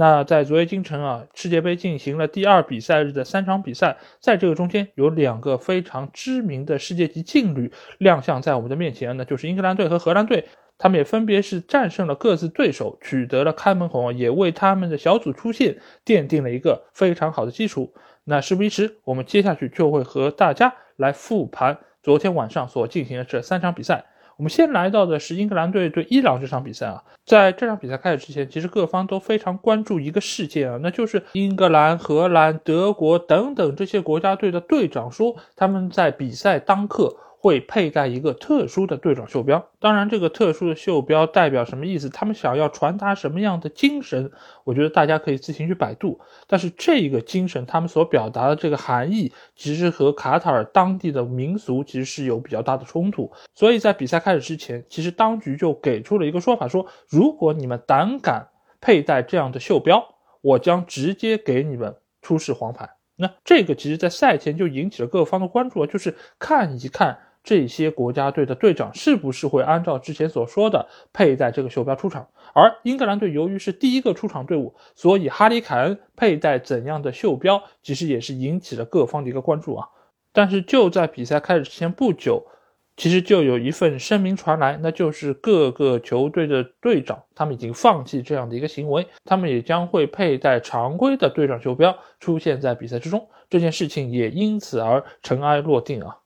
那在昨夜今晨啊，世界杯进行了第二比赛日的三场比赛，在这个中间有两个非常知名的世界级劲旅亮相在我们的面前，那就是英格兰队和荷兰队，他们也分别是战胜了各自对手，取得了开门红，也为他们的小组出线奠定了一个非常好的基础。那事不宜迟，我们接下去就会和大家来复盘昨天晚上所进行的这三场比赛。我们先来到的是英格兰队对伊朗这场比赛啊，在这场比赛开始之前，其实各方都非常关注一个事件啊，那就是英格兰、荷兰、德国等等这些国家队的队长说他们在比赛当刻。会佩戴一个特殊的队长袖标，当然，这个特殊的袖标代表什么意思？他们想要传达什么样的精神？我觉得大家可以自行去百度。但是这个精神，他们所表达的这个含义，其实和卡塔尔当地的民俗其实是有比较大的冲突。所以在比赛开始之前，其实当局就给出了一个说法，说如果你们胆敢佩戴这样的袖标，我将直接给你们出示黄牌。那这个其实，在赛前就引起了各方的关注，就是看一看。这些国家队的队长是不是会按照之前所说的佩戴这个袖标出场？而英格兰队由于是第一个出场队伍，所以哈里凯恩佩戴怎样的袖标，其实也是引起了各方的一个关注啊。但是就在比赛开始之前不久，其实就有一份声明传来，那就是各个球队的队长他们已经放弃这样的一个行为，他们也将会佩戴常规的队长袖标出现在比赛之中。这件事情也因此而尘埃落定啊。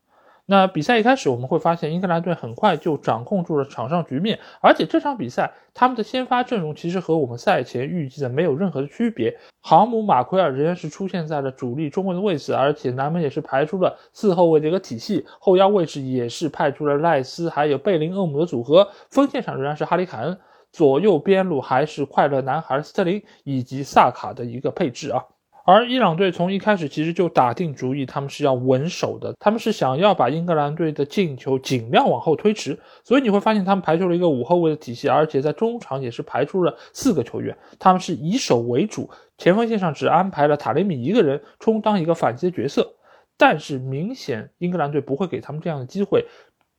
那比赛一开始，我们会发现英格兰队很快就掌控住了场上局面，而且这场比赛他们的先发阵容其实和我们赛前预计的没有任何的区别。航母马奎尔仍然是出现在了主力中卫的位置，而且南门也是排出了四后卫的一个体系，后腰位置也是派出了赖斯还有贝林厄姆的组合，锋线上仍然是哈里凯恩，左右边路还是快乐男孩斯特林以及萨卡的一个配置啊。而伊朗队从一开始其实就打定主意，他们是要稳守的，他们是想要把英格兰队的进球尽量往后推迟，所以你会发现他们排出了一个五后卫的体系，而且在中场也是排出了四个球员，他们是以守为主，前锋线上只安排了塔雷米一个人充当一个反击的角色，但是明显英格兰队不会给他们这样的机会。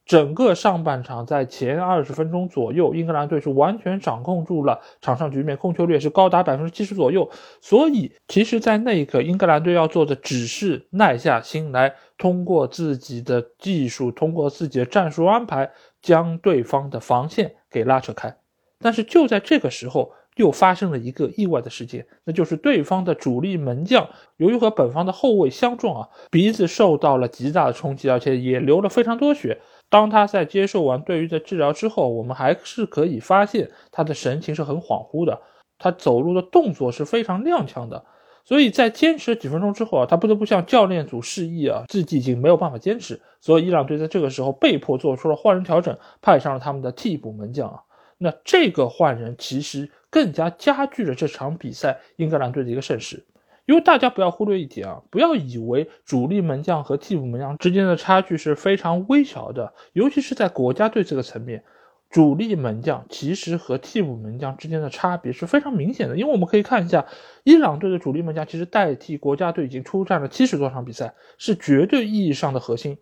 整个上半场，在前二十分钟左右，英格兰队是完全掌控住了场上局面，控球率是高达百分之七十左右。所以，其实，在那一刻，英格兰队要做的只是耐下心来，通过自己的技术，通过自己的战术安排，将对方的防线给拉扯开。但是，就在这个时候，又发生了一个意外的事件，那就是对方的主力门将由于和本方的后卫相撞啊，鼻子受到了极大的冲击，而且也流了非常多血。当他在接受完对于的治疗之后，我们还是可以发现他的神情是很恍惚的，他走路的动作是非常踉跄的。所以在坚持了几分钟之后啊，他不得不向教练组示意啊，自己已经没有办法坚持。所以伊朗队在这个时候被迫做出了换人调整，派上了他们的替补门将啊。那这个换人其实更加加剧了这场比赛英格兰队的一个胜势。因为大家不要忽略一点啊，不要以为主力门将和替补门将之间的差距是非常微小的，尤其是在国家队这个层面，主力门将其实和替补门将之间的差别是非常明显的。因为我们可以看一下，伊朗队的主力门将其实代替国家队已经出战了七十多场比赛，是绝对意义上的核心，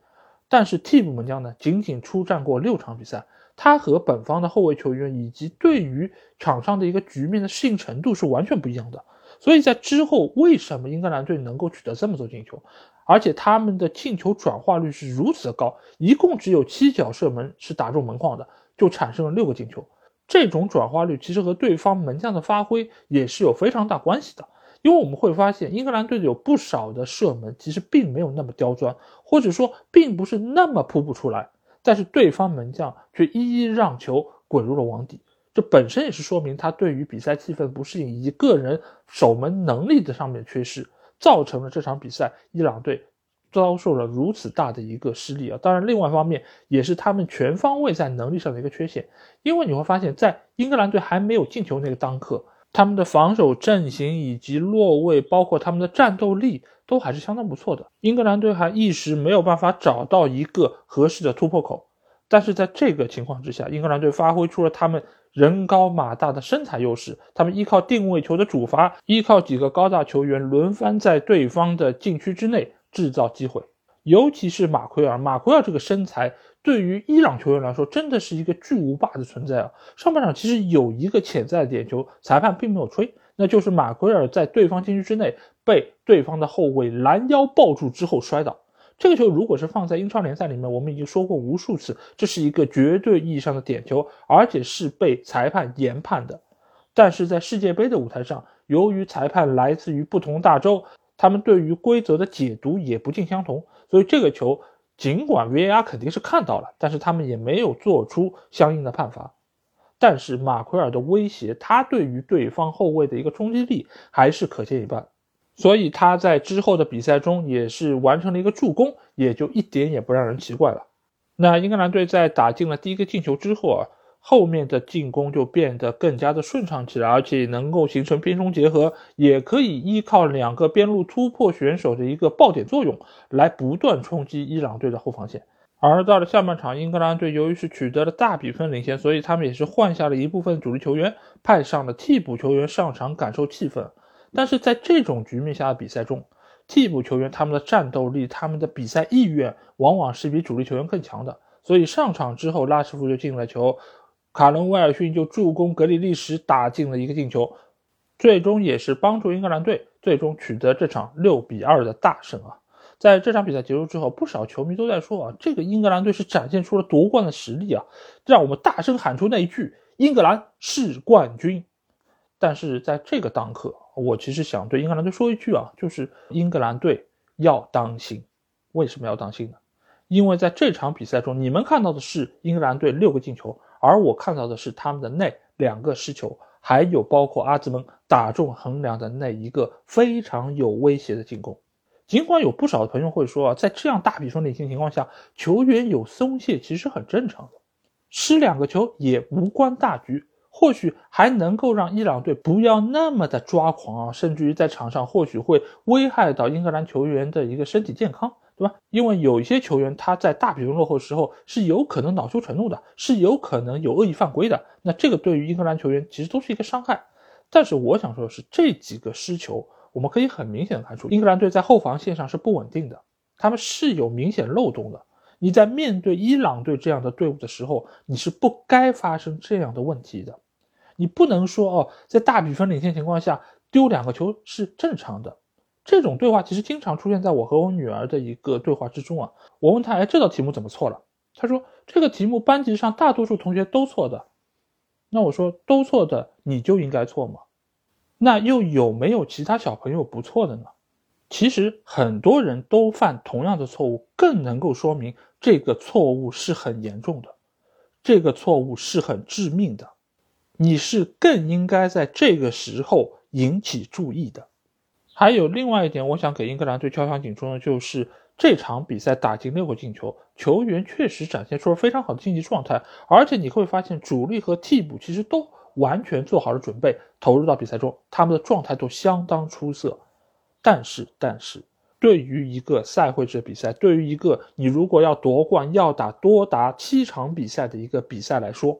但是替补门将呢，仅仅出战过六场比赛，他和本方的后卫球员以及对于场上的一个局面的适应程度是完全不一样的。所以在之后，为什么英格兰队能够取得这么多进球，而且他们的进球转化率是如此的高，一共只有七脚射门是打中门框的，就产生了六个进球。这种转化率其实和对方门将的发挥也是有非常大关系的。因为我们会发现，英格兰队有不少的射门其实并没有那么刁钻，或者说并不是那么扑不出来，但是对方门将却一一让球滚入了网底。这本身也是说明他对于比赛气氛不适应，以及个人守门能力的上面缺失，造成了这场比赛伊朗队遭受了如此大的一个失利啊！当然，另外一方面也是他们全方位在能力上的一个缺陷，因为你会发现在英格兰队还没有进球那个当刻，他们的防守阵型以及落位，包括他们的战斗力。都还是相当不错的。英格兰队还一时没有办法找到一个合适的突破口，但是在这个情况之下，英格兰队发挥出了他们人高马大的身材优势，他们依靠定位球的主罚，依靠几个高大球员轮番在对方的禁区之内制造机会。尤其是马奎尔，马奎尔这个身材对于伊朗球员来说真的是一个巨无霸的存在啊！上半场其实有一个潜在的点球，裁判并没有吹，那就是马奎尔在对方禁区之内被对方的后卫拦腰抱住之后摔倒。这个球如果是放在英超联赛里面，我们已经说过无数次，这是一个绝对意义上的点球，而且是被裁判严判的。但是在世界杯的舞台上，由于裁判来自于不同大洲，他们对于规则的解读也不尽相同。所以这个球，尽管 VAR 肯定是看到了，但是他们也没有做出相应的判罚。但是马奎尔的威胁，他对于对方后卫的一个冲击力还是可见一斑。所以他在之后的比赛中也是完成了一个助攻，也就一点也不让人奇怪了。那英格兰队在打进了第一个进球之后啊。后面的进攻就变得更加的顺畅起来，而且能够形成边中结合，也可以依靠两个边路突破选手的一个爆点作用，来不断冲击伊朗队的后防线。而到了下半场，英格兰队由于是取得了大比分领先，所以他们也是换下了一部分主力球员，派上了替补球员上场感受气氛。但是在这种局面下的比赛中，替补球员他们的战斗力、他们的比赛意愿往往是比主力球员更强的，所以上场之后，拉什福就进了球。卡伦威尔逊就助攻格里利什打进了一个进球，最终也是帮助英格兰队最终取得这场六比二的大胜啊！在这场比赛结束之后，不少球迷都在说啊，这个英格兰队是展现出了夺冠的实力啊，让我们大声喊出那一句“英格兰是冠军”。但是在这个当刻，我其实想对英格兰队说一句啊，就是英格兰队要当心。为什么要当心呢？因为在这场比赛中，你们看到的是英格兰队六个进球。而我看到的是他们的那两个失球，还有包括阿兹蒙打中横梁的那一个非常有威胁的进攻。尽管有不少的朋友会说啊，在这样大比分领先情况下，球员有松懈其实很正常的，失两个球也无关大局，或许还能够让伊朗队不要那么的抓狂啊，甚至于在场上或许会危害到英格兰球员的一个身体健康。对吧？因为有一些球员他在大比分落后时候是有可能恼羞成怒的，是有可能有恶意犯规的。那这个对于英格兰球员其实都是一个伤害。但是我想说的是，这几个失球，我们可以很明显的看出，英格兰队在后防线上是不稳定的，他们是有明显漏洞的。你在面对伊朗队这样的队伍的时候，你是不该发生这样的问题的。你不能说哦，在大比分领先情况下丢两个球是正常的。这种对话其实经常出现在我和我女儿的一个对话之中啊。我问她：“哎，这道题目怎么错了？”她说：“这个题目班级上大多数同学都错的。”那我说：“都错的，你就应该错吗？那又有没有其他小朋友不错的呢？”其实很多人都犯同样的错误，更能够说明这个错误是很严重的，这个错误是很致命的。你是更应该在这个时候引起注意的。还有另外一点，我想给英格兰队敲响警钟的就是这场比赛打进六个进球，球员确实展现出了非常好的竞技状态，而且你会发现主力和替补其实都完全做好了准备，投入到比赛中，他们的状态都相当出色。但是，但是对于一个赛会制比赛，对于一个你如果要夺冠要打多达七场比赛的一个比赛来说，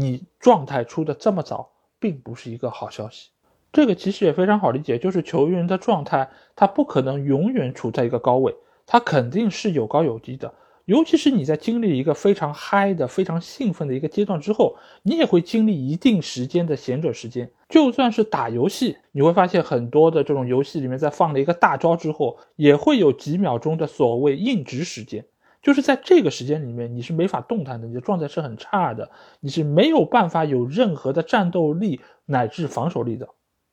你状态出的这么早，并不是一个好消息。这个其实也非常好理解，就是球员的状态，他不可能永远处在一个高位，他肯定是有高有低的。尤其是你在经历一个非常嗨的、非常兴奋的一个阶段之后，你也会经历一定时间的闲着时间。就算是打游戏，你会发现很多的这种游戏里面，在放了一个大招之后，也会有几秒钟的所谓硬直时间，就是在这个时间里面，你是没法动弹的，你的状态是很差的，你是没有办法有任何的战斗力乃至防守力的。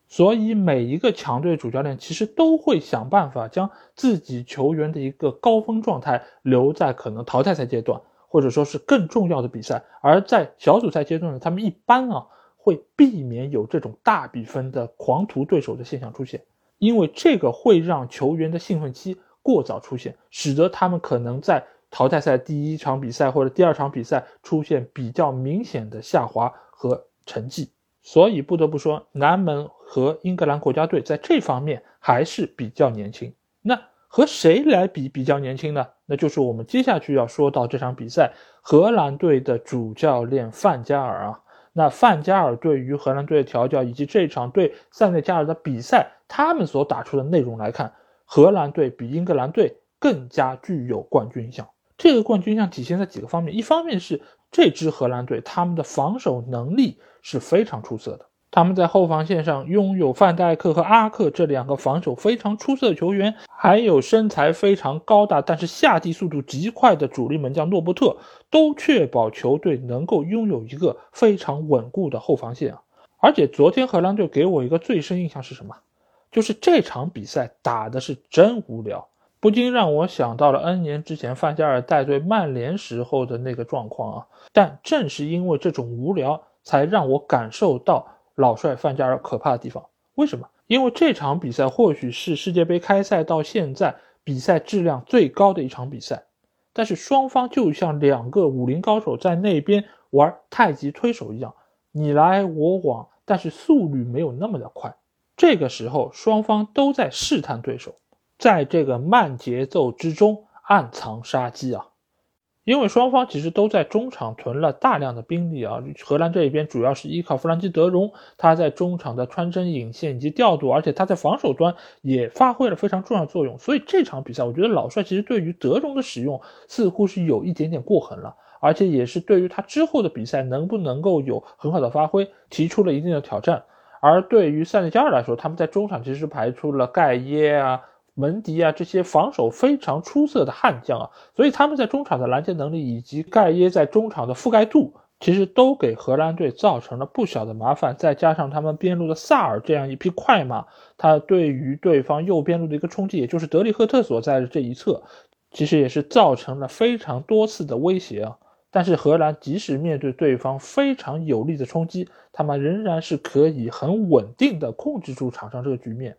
所以每一个强队主教练其实都会想办法将自己球员的一个高峰状态留在可能淘汰赛阶段，或者说是更重要的比赛。而在小组赛阶段呢，他们一般啊会避免有这种大比分的狂屠对手的现象出现，因为这个会让球员的兴奋期过早出现，使得他们可能在淘汰赛第一场比赛或者第二场比赛出现比较明显的下滑和成绩。所以不得不说，南门和英格兰国家队在这方面还是比较年轻。那和谁来比比较年轻呢？那就是我们接下去要说到这场比赛，荷兰队的主教练范加尔啊。那范加尔对于荷兰队的调教以及这场对塞内加尔的比赛，他们所打出的内容来看，荷兰队比英格兰队更加具有冠军相。这个冠军像体现在几个方面，一方面是这支荷兰队他们的防守能力是非常出色的。他们在后防线上拥有范戴克和阿克这两个防守非常出色的球员，还有身材非常高大但是下地速度极快的主力门将诺伯特，都确保球队能够拥有一个非常稳固的后防线啊！而且昨天荷兰队给我一个最深印象是什么？就是这场比赛打的是真无聊，不禁让我想到了 N 年之前范加尔带队曼联时候的那个状况啊！但正是因为这种无聊，才让我感受到。老帅范加尔可怕的地方，为什么？因为这场比赛或许是世界杯开赛到现在比赛质量最高的一场比赛，但是双方就像两个武林高手在那边玩太极推手一样，你来我往，但是速率没有那么的快。这个时候，双方都在试探对手，在这个慢节奏之中暗藏杀机啊。因为双方其实都在中场囤了大量的兵力啊，荷兰这一边主要是依靠弗兰基·德容，他在中场的穿针引线以及调度，而且他在防守端也发挥了非常重要的作用。所以这场比赛，我觉得老帅其实对于德容的使用似乎是有一点点过狠了，而且也是对于他之后的比赛能不能够有很好的发挥提出了一定的挑战。而对于塞内加尔来说，他们在中场其实排出了盖耶啊。门迪啊，这些防守非常出色的悍将啊，所以他们在中场的拦截能力以及盖耶在中场的覆盖度，其实都给荷兰队造成了不小的麻烦。再加上他们边路的萨尔这样一匹快马，他对于对方右边路的一个冲击，也就是德里赫特所在的这一侧，其实也是造成了非常多次的威胁啊。但是荷兰即使面对对方非常有力的冲击，他们仍然是可以很稳定的控制住场上这个局面。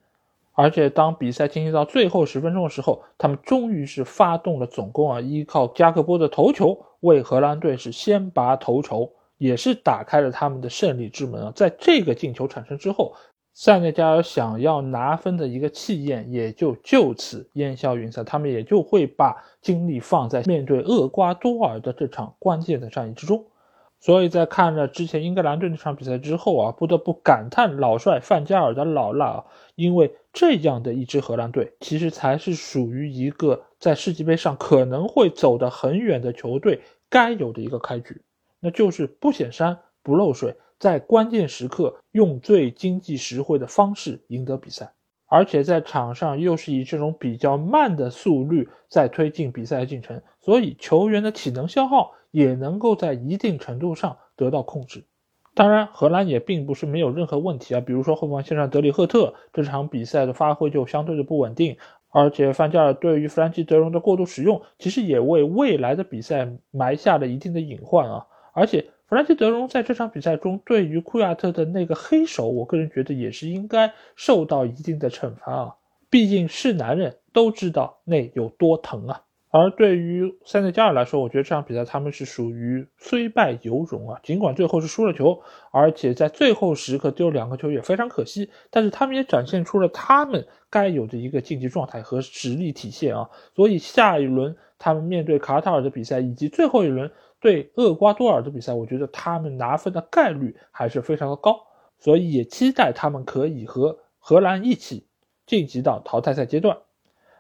而且当比赛进行到最后十分钟的时候，他们终于是发动了总攻啊！依靠加克波的头球，为荷兰队是先拔头筹，也是打开了他们的胜利之门啊！在这个进球产生之后，塞内加尔想要拿分的一个气焰也就就此烟消云散，他们也就会把精力放在面对厄瓜多尔的这场关键的战役之中。所以在看了之前英格兰队那场比赛之后啊，不得不感叹老帅范加尔的老辣啊！因为这样的一支荷兰队，其实才是属于一个在世界杯上可能会走得很远的球队该有的一个开局，那就是不显山不漏水，在关键时刻用最经济实惠的方式赢得比赛，而且在场上又是以这种比较慢的速率在推进比赛进程，所以球员的体能消耗。也能够在一定程度上得到控制。当然，荷兰也并不是没有任何问题啊，比如说后防线上德里赫特这场比赛的发挥就相对的不稳定，而且范加尔对于弗兰基·德容的过度使用，其实也为未来的比赛埋下了一定的隐患啊。而且弗兰基·德容在这场比赛中对于库亚特的那个黑手，我个人觉得也是应该受到一定的惩罚啊，毕竟是男人都知道那有多疼啊。而对于塞内加尔来说，我觉得这场比赛他们是属于虽败犹荣啊。尽管最后是输了球，而且在最后时刻丢两个球也非常可惜，但是他们也展现出了他们该有的一个竞技状态和实力体现啊。所以下一轮他们面对卡塔尔的比赛，以及最后一轮对厄瓜多尔的比赛，我觉得他们拿分的概率还是非常的高。所以也期待他们可以和荷兰一起晋级到淘汰赛阶段。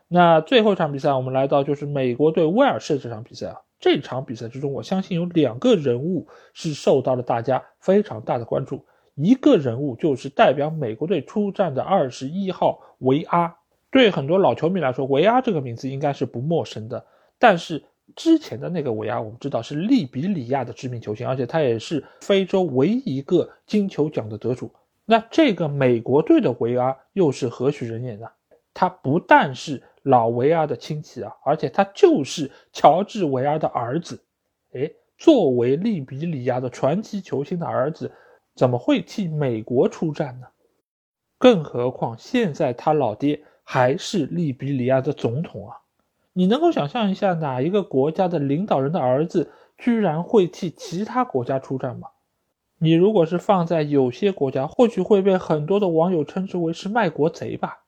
那最后一场比赛，我们来到就是美国对威尔士这场比赛啊。这场比赛之中，我相信有两个人物是受到了大家非常大的关注。一个人物就是代表美国队出战的二十一号维阿。对很多老球迷来说，维阿这个名字应该是不陌生的。但是之前的那个维阿，我们知道是利比里亚的知名球星，而且他也是非洲唯一一个金球奖的得主。那这个美国队的维阿又是何许人也呢？他不但是老维阿的亲戚啊，而且他就是乔治维阿的儿子。哎，作为利比里亚的传奇球星的儿子，怎么会替美国出战呢？更何况现在他老爹还是利比里亚的总统啊！你能够想象一下，哪一个国家的领导人的儿子居然会替其他国家出战吗？你如果是放在有些国家，或许会被很多的网友称之为是卖国贼吧。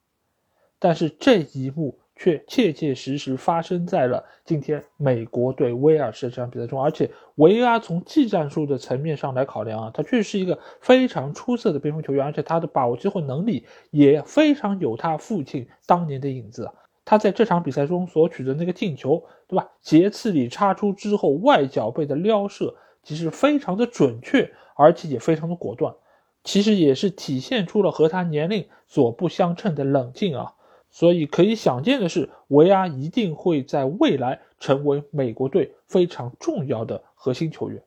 但是这一幕。却切切实实发生在了今天美国对威尔士这场比赛中。而且维阿从技战术的层面上来考量啊，他确实是一个非常出色的边锋球员，而且他的把握机会能力也非常有他父亲当年的影子。他在这场比赛中所取得那个进球，对吧？斜刺里插出之后，外脚背的撩射其实非常的准确，而且也非常的果断。其实也是体现出了和他年龄所不相称的冷静啊。所以可以想见的是，维阿一定会在未来成为美国队非常重要的核心球员。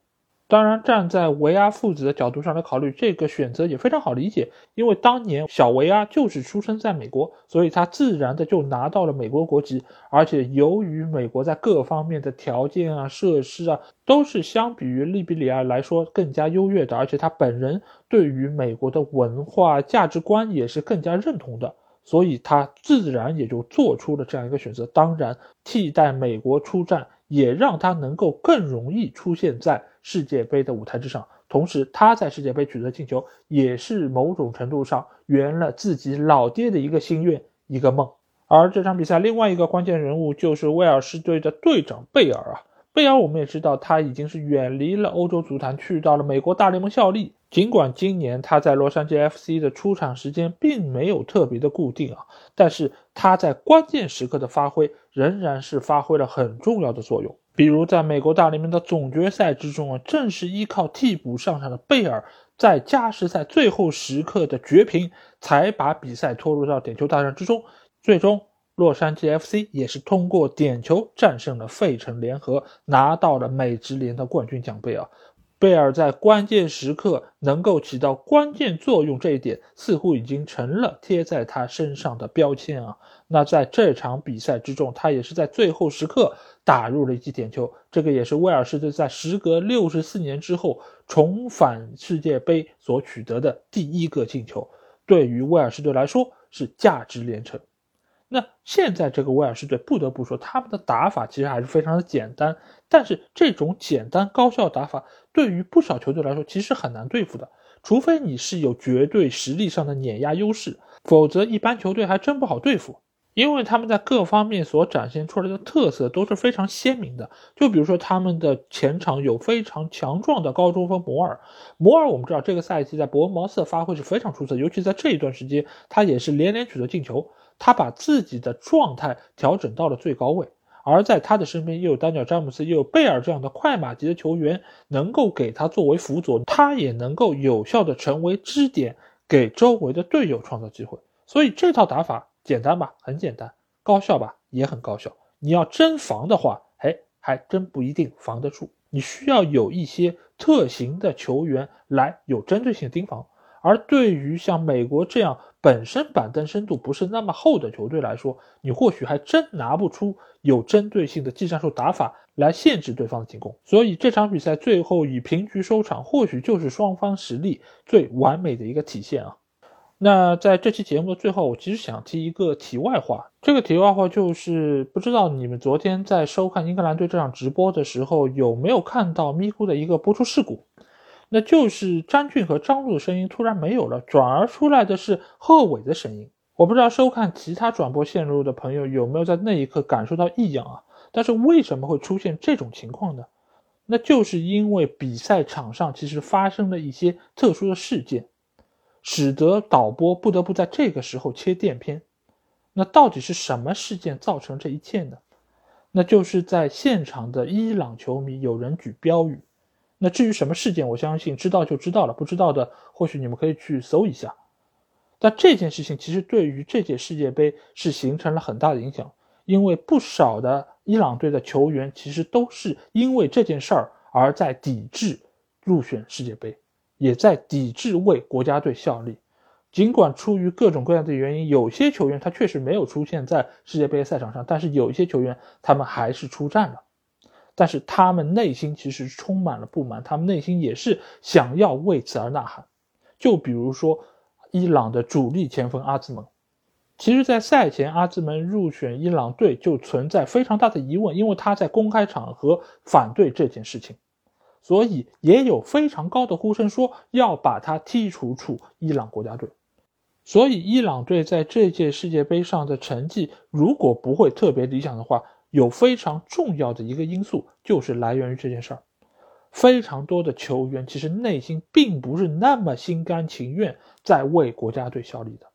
当然，站在维阿父子的角度上来考虑，这个选择也非常好理解。因为当年小维阿就是出生在美国，所以他自然的就拿到了美国国籍。而且，由于美国在各方面的条件啊、设施啊，都是相比于利比里亚来说更加优越的。而且，他本人对于美国的文化价值观也是更加认同的，所以他自然也就做出了这样一个选择。当然，替代美国出战。也让他能够更容易出现在世界杯的舞台之上，同时他在世界杯取得进球，也是某种程度上圆了自己老爹的一个心愿、一个梦。而这场比赛另外一个关键人物就是威尔士队的队长贝尔啊，贝尔我们也知道他已经是远离了欧洲足坛，去到了美国大联盟效力。尽管今年他在洛杉矶 FC 的出场时间并没有特别的固定啊，但是他在关键时刻的发挥仍然是发挥了很重要的作用。比如在美国大联盟的总决赛之中啊，正是依靠替补上场的贝尔在加时赛最后时刻的绝平，才把比赛拖入到点球大战之中。最终，洛杉矶 FC 也是通过点球战胜了费城联合，拿到了美职联的冠军奖杯啊。贝尔在关键时刻能够起到关键作用，这一点似乎已经成了贴在他身上的标签啊。那在这场比赛之中，他也是在最后时刻打入了一记点球，这个也是威尔士队在时隔六十四年之后重返世界杯所取得的第一个进球，对于威尔士队来说是价值连城。那现在这个威尔士队不得不说，他们的打法其实还是非常的简单，但是这种简单高效打法对于不少球队来说其实很难对付的，除非你是有绝对实力上的碾压优势，否则一般球队还真不好对付。因为他们在各方面所展现出来的特色都是非常鲜明的，就比如说他们的前场有非常强壮的高中锋摩尔，摩尔我们知道这个赛季在伯恩茅斯的发挥是非常出色，尤其在这一段时间他也是连连取得进球。他把自己的状态调整到了最高位，而在他的身边又有丹尼尔·詹姆斯，又有贝尔这样的快马级的球员，能够给他作为辅佐，他也能够有效的成为支点，给周围的队友创造机会。所以这套打法简单吧，很简单；高效吧，也很高效。你要真防的话，哎，还真不一定防得住。你需要有一些特型的球员来有针对性盯防。而对于像美国这样本身板凳深度不是那么厚的球队来说，你或许还真拿不出有针对性的技战术打法来限制对方的进攻。所以这场比赛最后以平局收场，或许就是双方实力最完美的一个体现啊。那在这期节目的最后，我其实想提一个题外话，这个题外话就是不知道你们昨天在收看英格兰队这场直播的时候，有没有看到咪咕的一个播出事故。那就是张俊和张璐的声音突然没有了，转而出来的是贺炜的声音。我不知道收看其他转播线路的朋友有没有在那一刻感受到异样啊？但是为什么会出现这种情况呢？那就是因为比赛场上其实发生了一些特殊的事件，使得导播不得不在这个时候切电片。那到底是什么事件造成这一切呢？那就是在现场的伊朗球迷有人举标语。那至于什么事件，我相信知道就知道了，不知道的或许你们可以去搜一下。但这件事情其实对于这届世界杯是形成了很大的影响，因为不少的伊朗队的球员其实都是因为这件事儿而在抵制入选世界杯，也在抵制为国家队效力。尽管出于各种各样的原因，有些球员他确实没有出现在世界杯赛场上，但是有一些球员他们还是出战了。但是他们内心其实充满了不满，他们内心也是想要为此而呐喊。就比如说，伊朗的主力前锋阿兹蒙，其实，在赛前阿兹蒙入选伊朗队就存在非常大的疑问，因为他在公开场合反对这件事情，所以也有非常高的呼声说要把他剔除出伊朗国家队。所以伊朗队在这届世界杯上的成绩如果不会特别理想的话，有非常重要的一个因素就是来源于这件事儿。非常多的球员其实内心并不是那么心甘情愿在为国家队效力的。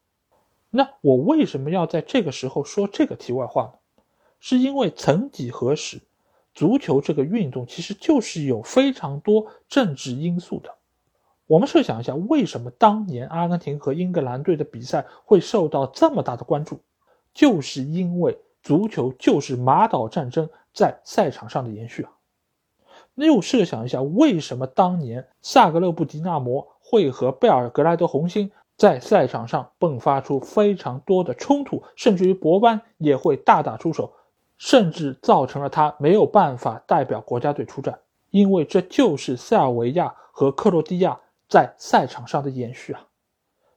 那我为什么要在这个时候说这个题外话呢？是因为曾几何时，足球这个运动其实就是有非常多政治因素的。我们设想一下，为什么当年阿根廷和英格兰队的比赛会受到这么大的关注？就是因为足球就是马岛战争在赛场上的延续啊。那又设想一下，为什么当年萨格勒布迪纳摩会和贝尔格莱德红星在赛场上迸发出非常多的冲突，甚至于博班也会大打出手，甚至造成了他没有办法代表国家队出战？因为这就是塞尔维亚和克罗地亚在赛场上的延续啊！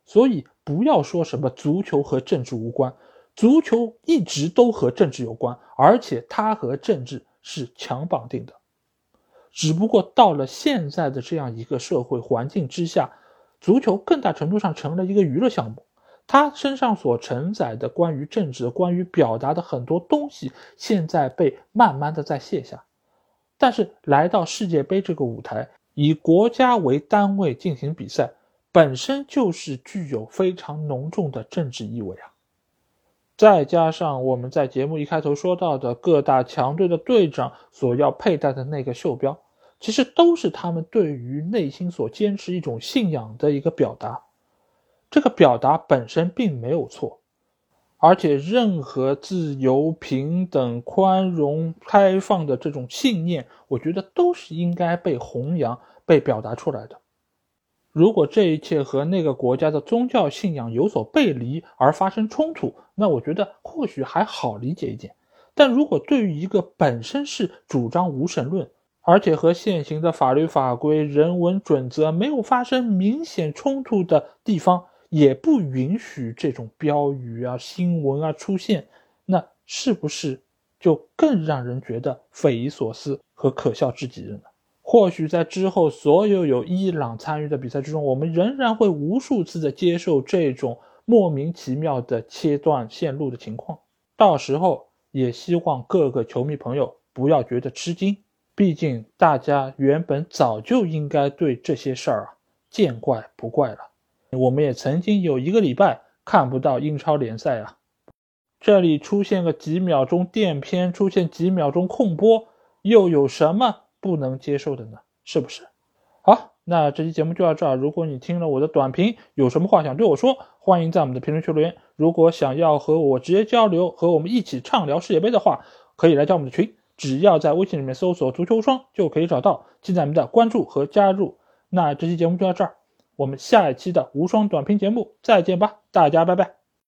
所以不要说什么足球和政治无关，足球一直都和政治有关，而且它和政治是强绑定的。只不过到了现在的这样一个社会环境之下，足球更大程度上成了一个娱乐项目，它身上所承载的关于政治、关于表达的很多东西，现在被慢慢的在卸下。但是来到世界杯这个舞台，以国家为单位进行比赛，本身就是具有非常浓重的政治意味啊。再加上我们在节目一开头说到的各大强队的队长所要佩戴的那个袖标，其实都是他们对于内心所坚持一种信仰的一个表达。这个表达本身并没有错，而且任何自由、平等、宽容、开放的这种信念，我觉得都是应该被弘扬、被表达出来的。如果这一切和那个国家的宗教信仰有所背离而发生冲突，那我觉得或许还好理解一点。但如果对于一个本身是主张无神论，而且和现行的法律法规、人文准则没有发生明显冲突的地方，也不允许这种标语啊、新闻啊出现，那是不是就更让人觉得匪夷所思和可笑至极了呢？或许在之后所有有伊朗参与的比赛之中，我们仍然会无数次的接受这种莫名其妙的切断线路的情况。到时候也希望各个球迷朋友不要觉得吃惊，毕竟大家原本早就应该对这些事儿啊见怪不怪了。我们也曾经有一个礼拜看不到英超联赛啊，这里出现个几秒钟垫片，出现几秒钟空播，又有什么？不能接受的呢，是不是？好，那这期节目就到这儿。如果你听了我的短评，有什么话想对我说，欢迎在我们的评论区留言。如果想要和我直接交流，和我们一起畅聊世界杯的话，可以来加我们的群，只要在微信里面搜索“足球无双”就可以找到，请咱们的关注和加入。那这期节目就到这儿，我们下一期的无双短评节目再见吧，大家拜拜。